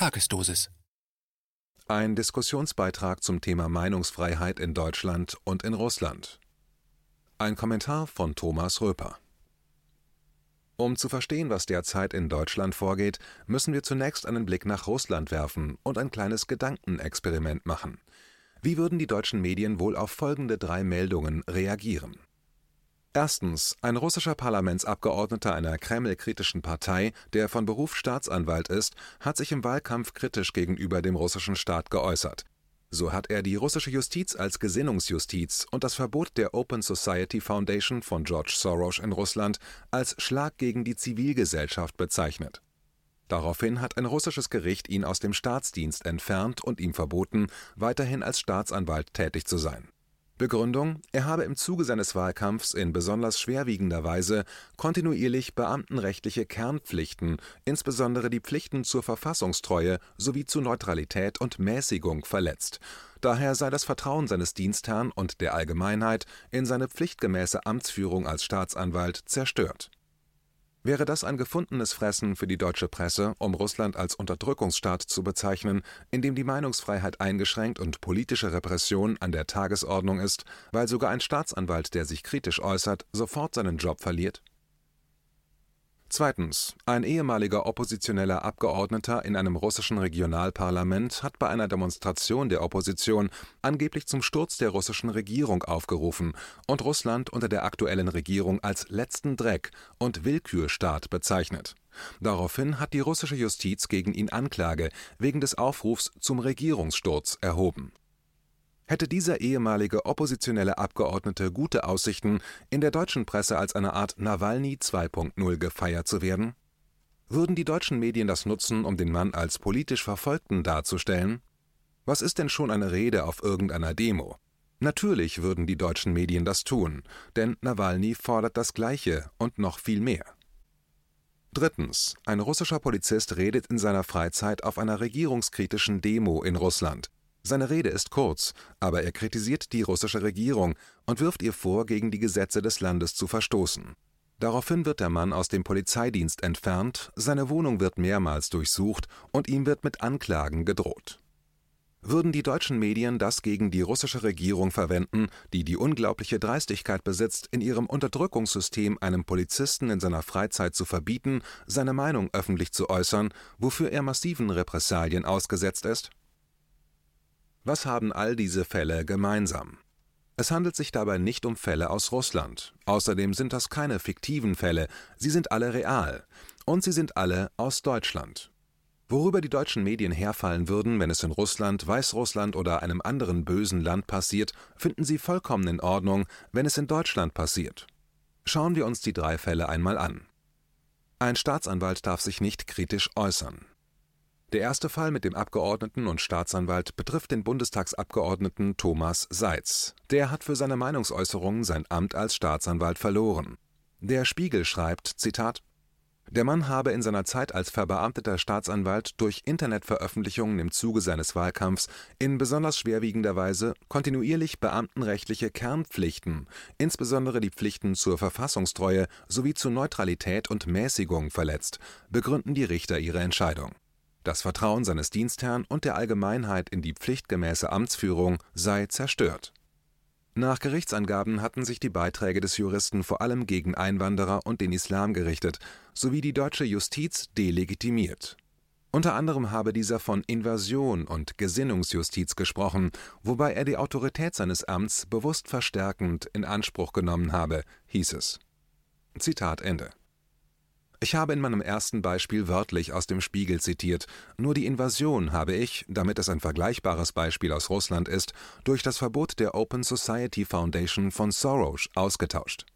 Tagesdosis. Ein Diskussionsbeitrag zum Thema Meinungsfreiheit in Deutschland und in Russland. Ein Kommentar von Thomas Röper. Um zu verstehen, was derzeit in Deutschland vorgeht, müssen wir zunächst einen Blick nach Russland werfen und ein kleines Gedankenexperiment machen. Wie würden die deutschen Medien wohl auf folgende drei Meldungen reagieren? Erstens. Ein russischer Parlamentsabgeordneter einer Kreml-kritischen Partei, der von Beruf Staatsanwalt ist, hat sich im Wahlkampf kritisch gegenüber dem russischen Staat geäußert. So hat er die russische Justiz als Gesinnungsjustiz und das Verbot der Open Society Foundation von George Soros in Russland als Schlag gegen die Zivilgesellschaft bezeichnet. Daraufhin hat ein russisches Gericht ihn aus dem Staatsdienst entfernt und ihm verboten, weiterhin als Staatsanwalt tätig zu sein Begründung: Er habe im Zuge seines Wahlkampfs in besonders schwerwiegender Weise kontinuierlich beamtenrechtliche Kernpflichten, insbesondere die Pflichten zur Verfassungstreue sowie zu Neutralität und Mäßigung verletzt. Daher sei das Vertrauen seines Dienstherrn und der Allgemeinheit in seine pflichtgemäße Amtsführung als Staatsanwalt zerstört Wäre das ein gefundenes Fressen für die deutsche Presse, um Russland als Unterdrückungsstaat zu bezeichnen, in dem die Meinungsfreiheit eingeschränkt und politische Repression an der Tagesordnung ist, weil sogar ein Staatsanwalt, der sich kritisch äußert, sofort seinen Job verliert Zweitens. Ein ehemaliger oppositioneller Abgeordneter in einem russischen Regionalparlament hat bei einer Demonstration der Opposition angeblich zum Sturz der russischen Regierung aufgerufen und Russland unter der aktuellen Regierung als letzten Dreck und Willkürstaat bezeichnet. Daraufhin hat die russische Justiz gegen ihn Anklage wegen des Aufrufs zum Regierungssturz erhoben hätte dieser ehemalige oppositionelle Abgeordnete gute Aussichten, in der deutschen Presse als eine Art Nawalny 2.0 gefeiert zu werden? Würden die deutschen Medien das nutzen, um den Mann als politisch Verfolgten darzustellen? Was ist denn schon eine Rede auf irgendeiner Demo? Natürlich würden die deutschen Medien das tun, denn Nawalny fordert das Gleiche und noch viel mehr. Drittens. Ein russischer Polizist redet in seiner Freizeit auf einer regierungskritischen Demo in Russland. Seine Rede ist kurz, aber er kritisiert die russische Regierung und wirft ihr vor, gegen die Gesetze des Landes zu verstoßen. Daraufhin wird der Mann aus dem Polizeidienst entfernt, seine Wohnung wird mehrmals durchsucht und ihm wird mit Anklagen gedroht. Würden die deutschen Medien das gegen die russische Regierung verwenden, die die unglaubliche Dreistigkeit besitzt, in ihrem Unterdrückungssystem einem Polizisten in seiner Freizeit zu verbieten, seine Meinung öffentlich zu äußern, wofür er massiven Repressalien ausgesetzt ist? Was haben all diese Fälle gemeinsam? Es handelt sich dabei nicht um Fälle aus Russland. Außerdem sind das keine fiktiven Fälle, sie sind alle real. Und sie sind alle aus Deutschland. Worüber die deutschen Medien herfallen würden, wenn es in Russland, Weißrussland oder einem anderen bösen Land passiert, finden sie vollkommen in Ordnung, wenn es in Deutschland passiert. Schauen wir uns die drei Fälle einmal an. Ein Staatsanwalt darf sich nicht kritisch äußern. Der erste Fall mit dem Abgeordneten und Staatsanwalt betrifft den Bundestagsabgeordneten Thomas Seitz. Der hat für seine Meinungsäußerungen sein Amt als Staatsanwalt verloren. Der Spiegel schreibt: Zitat der Mann habe in seiner Zeit als verbeamteter Staatsanwalt durch Internetveröffentlichungen im Zuge seines Wahlkampfs in besonders schwerwiegender Weise kontinuierlich beamtenrechtliche Kernpflichten, insbesondere die Pflichten zur Verfassungstreue sowie zu Neutralität und Mäßigung verletzt, begründen die Richter ihre Entscheidung das Vertrauen seines Dienstherrn und der Allgemeinheit in die pflichtgemäße Amtsführung sei zerstört. Nach Gerichtsangaben hatten sich die Beiträge des Juristen vor allem gegen Einwanderer und den Islam gerichtet, sowie die deutsche Justiz delegitimiert. Unter anderem habe dieser von Invasion und Gesinnungsjustiz gesprochen, wobei er die Autorität seines Amts bewusst verstärkend in Anspruch genommen habe, hieß es. Zitat Ende ich habe in meinem ersten Beispiel wörtlich aus dem Spiegel zitiert, nur die Invasion habe ich, damit es ein vergleichbares Beispiel aus Russland ist, durch das Verbot der Open Society Foundation von Soros ausgetauscht.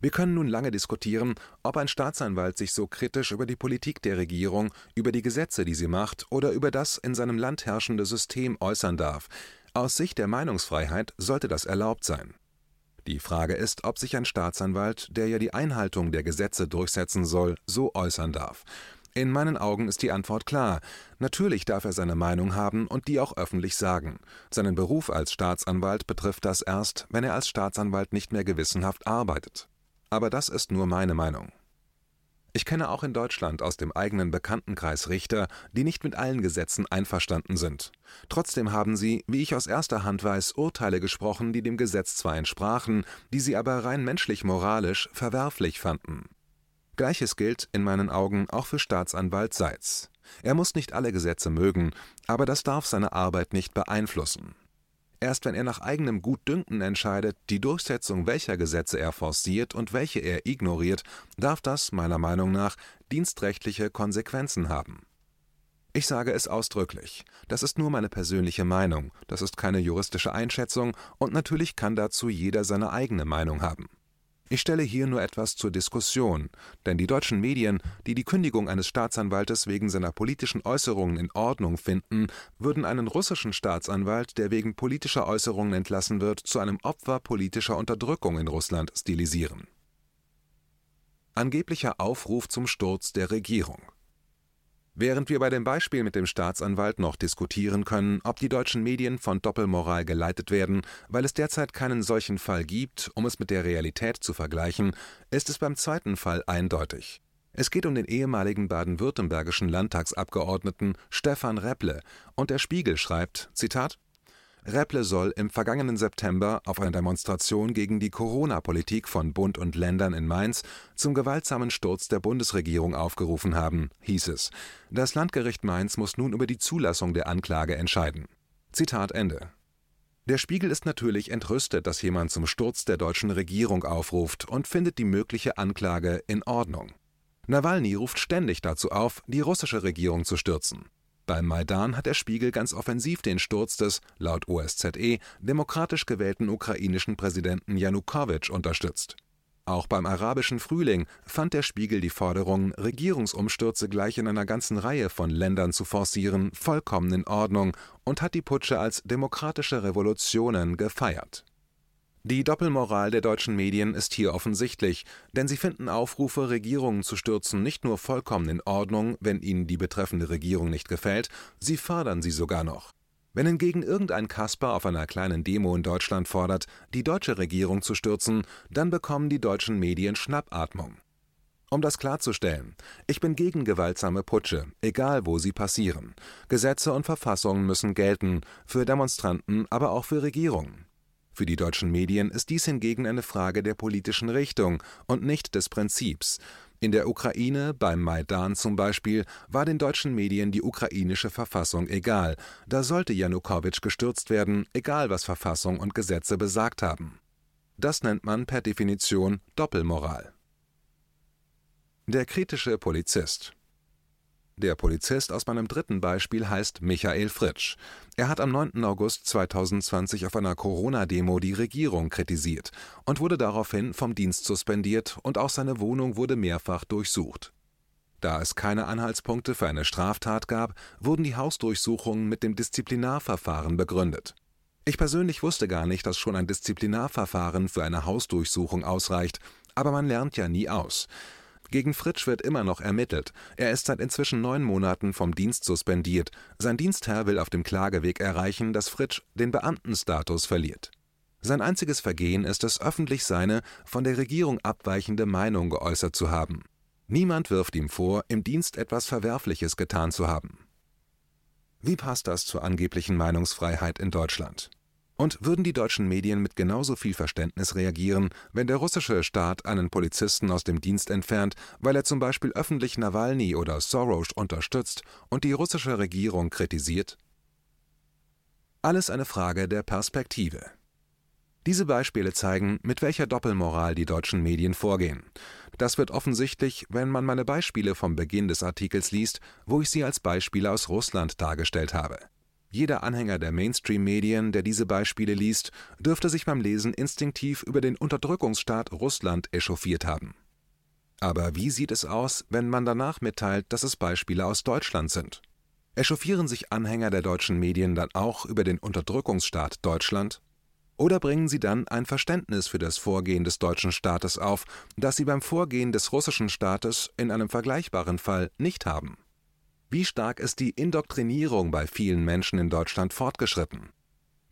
Wir können nun lange diskutieren, ob ein Staatsanwalt sich so kritisch über die Politik der Regierung, über die Gesetze, die sie macht, oder über das in seinem Land herrschende System äußern darf. Aus Sicht der Meinungsfreiheit sollte das erlaubt sein. Die Frage ist, ob sich ein Staatsanwalt, der ja die Einhaltung der Gesetze durchsetzen soll, so äußern darf. In meinen Augen ist die Antwort klar. Natürlich darf er seine Meinung haben und die auch öffentlich sagen. Seinen Beruf als Staatsanwalt betrifft das erst, wenn er als Staatsanwalt nicht mehr gewissenhaft arbeitet. Aber das ist nur meine Meinung. Ich kenne auch in Deutschland aus dem eigenen Bekanntenkreis Richter, die nicht mit allen Gesetzen einverstanden sind. Trotzdem haben sie, wie ich aus erster Hand weiß, Urteile gesprochen, die dem Gesetz zwar entsprachen, die sie aber rein menschlich-moralisch verwerflich fanden. Gleiches gilt in meinen Augen auch für Staatsanwalt Seitz. Er muss nicht alle Gesetze mögen, aber das darf seine Arbeit nicht beeinflussen. Erst wenn er nach eigenem Gutdünken entscheidet, die Durchsetzung welcher Gesetze er forciert und welche er ignoriert, darf das, meiner Meinung nach, dienstrechtliche Konsequenzen haben. Ich sage es ausdrücklich. Das ist nur meine persönliche Meinung, das ist keine juristische Einschätzung und natürlich kann dazu jeder seine eigene Meinung haben. Ich stelle hier nur etwas zur Diskussion, denn die deutschen Medien, die die Kündigung eines Staatsanwaltes wegen seiner politischen Äußerungen in Ordnung finden, würden einen russischen Staatsanwalt, der wegen politischer Äußerungen entlassen wird, zu einem Opfer politischer Unterdrückung in Russland stilisieren. Angeblicher Aufruf zum Sturz der Regierung Während wir bei dem Beispiel mit dem Staatsanwalt noch diskutieren können, ob die deutschen Medien von Doppelmoral geleitet werden, weil es derzeit keinen solchen Fall gibt, um es mit der Realität zu vergleichen, ist es beim zweiten Fall eindeutig. Es geht um den ehemaligen baden-württembergischen Landtagsabgeordneten Stefan Repple, und der Spiegel schreibt: Zitat Repple soll im vergangenen September auf einer Demonstration gegen die Corona-Politik von Bund und Ländern in Mainz zum gewaltsamen Sturz der Bundesregierung aufgerufen haben, hieß es. Das Landgericht Mainz muss nun über die Zulassung der Anklage entscheiden. Zitat Ende. Der Spiegel ist natürlich entrüstet, dass jemand zum Sturz der deutschen Regierung aufruft und findet die mögliche Anklage in Ordnung. Nawalny ruft ständig dazu auf, die russische Regierung zu stürzen. Beim Maidan hat der Spiegel ganz offensiv den Sturz des, laut OSZE, demokratisch gewählten ukrainischen Präsidenten Janukowitsch unterstützt. Auch beim arabischen Frühling fand der Spiegel die Forderung, Regierungsumstürze gleich in einer ganzen Reihe von Ländern zu forcieren, vollkommen in Ordnung und hat die Putsche als demokratische Revolutionen gefeiert die Doppelmoral der deutschen Medien ist hier offensichtlich, denn sie finden Aufrufe, Regierungen zu stürzen, nicht nur vollkommen in Ordnung, wenn ihnen die betreffende Regierung nicht gefällt, sie fördern sie sogar noch. Wenn hingegen irgendein Kasper auf einer kleinen Demo in Deutschland fordert, die deutsche Regierung zu stürzen, dann bekommen die deutschen Medien Schnappatmung. Um das klarzustellen, ich bin gegen gewaltsame Putsche, egal wo sie passieren. Gesetze und Verfassungen müssen gelten, für Demonstranten, aber auch für Regierungen. Für die deutschen Medien ist dies hingegen eine Frage der politischen Richtung und nicht des Prinzips. In der Ukraine, beim Maidan zum Beispiel, war den deutschen Medien die ukrainische Verfassung egal. Da sollte Janukowitsch gestürzt werden, egal was Verfassung und Gesetze besagt haben. Das nennt man per Definition Doppelmoral. Der kritische Polizist der Polizist aus meinem dritten Beispiel heißt Michael Fritsch. Er hat am 9. August 2020 auf einer Corona-Demo die Regierung kritisiert und wurde daraufhin vom Dienst suspendiert und auch seine Wohnung wurde mehrfach durchsucht. Da es keine Anhaltspunkte für eine Straftat gab, wurden die Hausdurchsuchungen mit dem Disziplinarverfahren begründet. Ich persönlich wusste gar nicht, dass schon ein Disziplinarverfahren für eine Hausdurchsuchung ausreicht, aber man lernt ja nie aus. Gegen Fritsch wird immer noch ermittelt. Er ist seit inzwischen neun Monaten vom Dienst suspendiert. Sein Dienstherr will auf dem Klageweg erreichen, dass Fritsch den Beamtenstatus verliert. Sein einziges Vergehen ist es, öffentlich seine von der Regierung abweichende Meinung geäußert zu haben. Niemand wirft ihm vor, im Dienst etwas Verwerfliches getan zu haben. Wie passt das zur angeblichen Meinungsfreiheit in Deutschland? Und würden die deutschen Medien mit genauso viel Verständnis reagieren, wenn der russische Staat einen Polizisten aus dem Dienst entfernt, weil er zum Beispiel öffentlich Nawalny oder Soros unterstützt und die russische Regierung kritisiert? Alles eine Frage der Perspektive. Diese Beispiele zeigen, mit welcher Doppelmoral die deutschen Medien vorgehen. Das wird offensichtlich, wenn man meine Beispiele vom Beginn des Artikels liest, wo ich sie als Beispiele aus Russland dargestellt habe. Jeder Anhänger der Mainstream-Medien, der diese Beispiele liest, dürfte sich beim Lesen instinktiv über den Unterdrückungsstaat Russland echauffiert haben. Aber wie sieht es aus, wenn man danach mitteilt, dass es Beispiele aus Deutschland sind? Echauffieren sich Anhänger der deutschen Medien dann auch über den Unterdrückungsstaat Deutschland? Oder bringen sie dann ein Verständnis für das Vorgehen des deutschen Staates auf, das sie beim Vorgehen des russischen Staates in einem vergleichbaren Fall nicht haben? Wie stark ist die Indoktrinierung bei vielen Menschen in Deutschland fortgeschritten?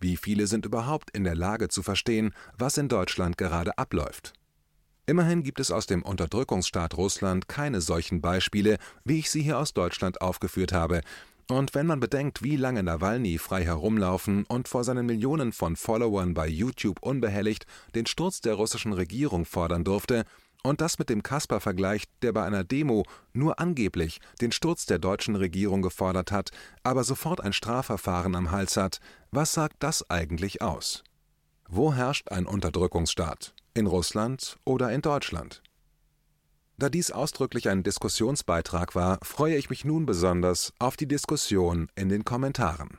Wie viele sind überhaupt in der Lage zu verstehen, was in Deutschland gerade abläuft? Immerhin gibt es aus dem Unterdrückungsstaat Russland keine solchen Beispiele, wie ich sie hier aus Deutschland aufgeführt habe. Und wenn man bedenkt, wie lange Nawalny frei herumlaufen und vor seinen Millionen von Followern bei YouTube unbehelligt den Sturz der russischen Regierung fordern durfte, und das mit dem Kasper vergleicht, der bei einer Demo nur angeblich den Sturz der deutschen Regierung gefordert hat, aber sofort ein Strafverfahren am Hals hat, was sagt das eigentlich aus? Wo herrscht ein Unterdrückungsstaat? In Russland oder in Deutschland? Da dies ausdrücklich ein Diskussionsbeitrag war, freue ich mich nun besonders auf die Diskussion in den Kommentaren.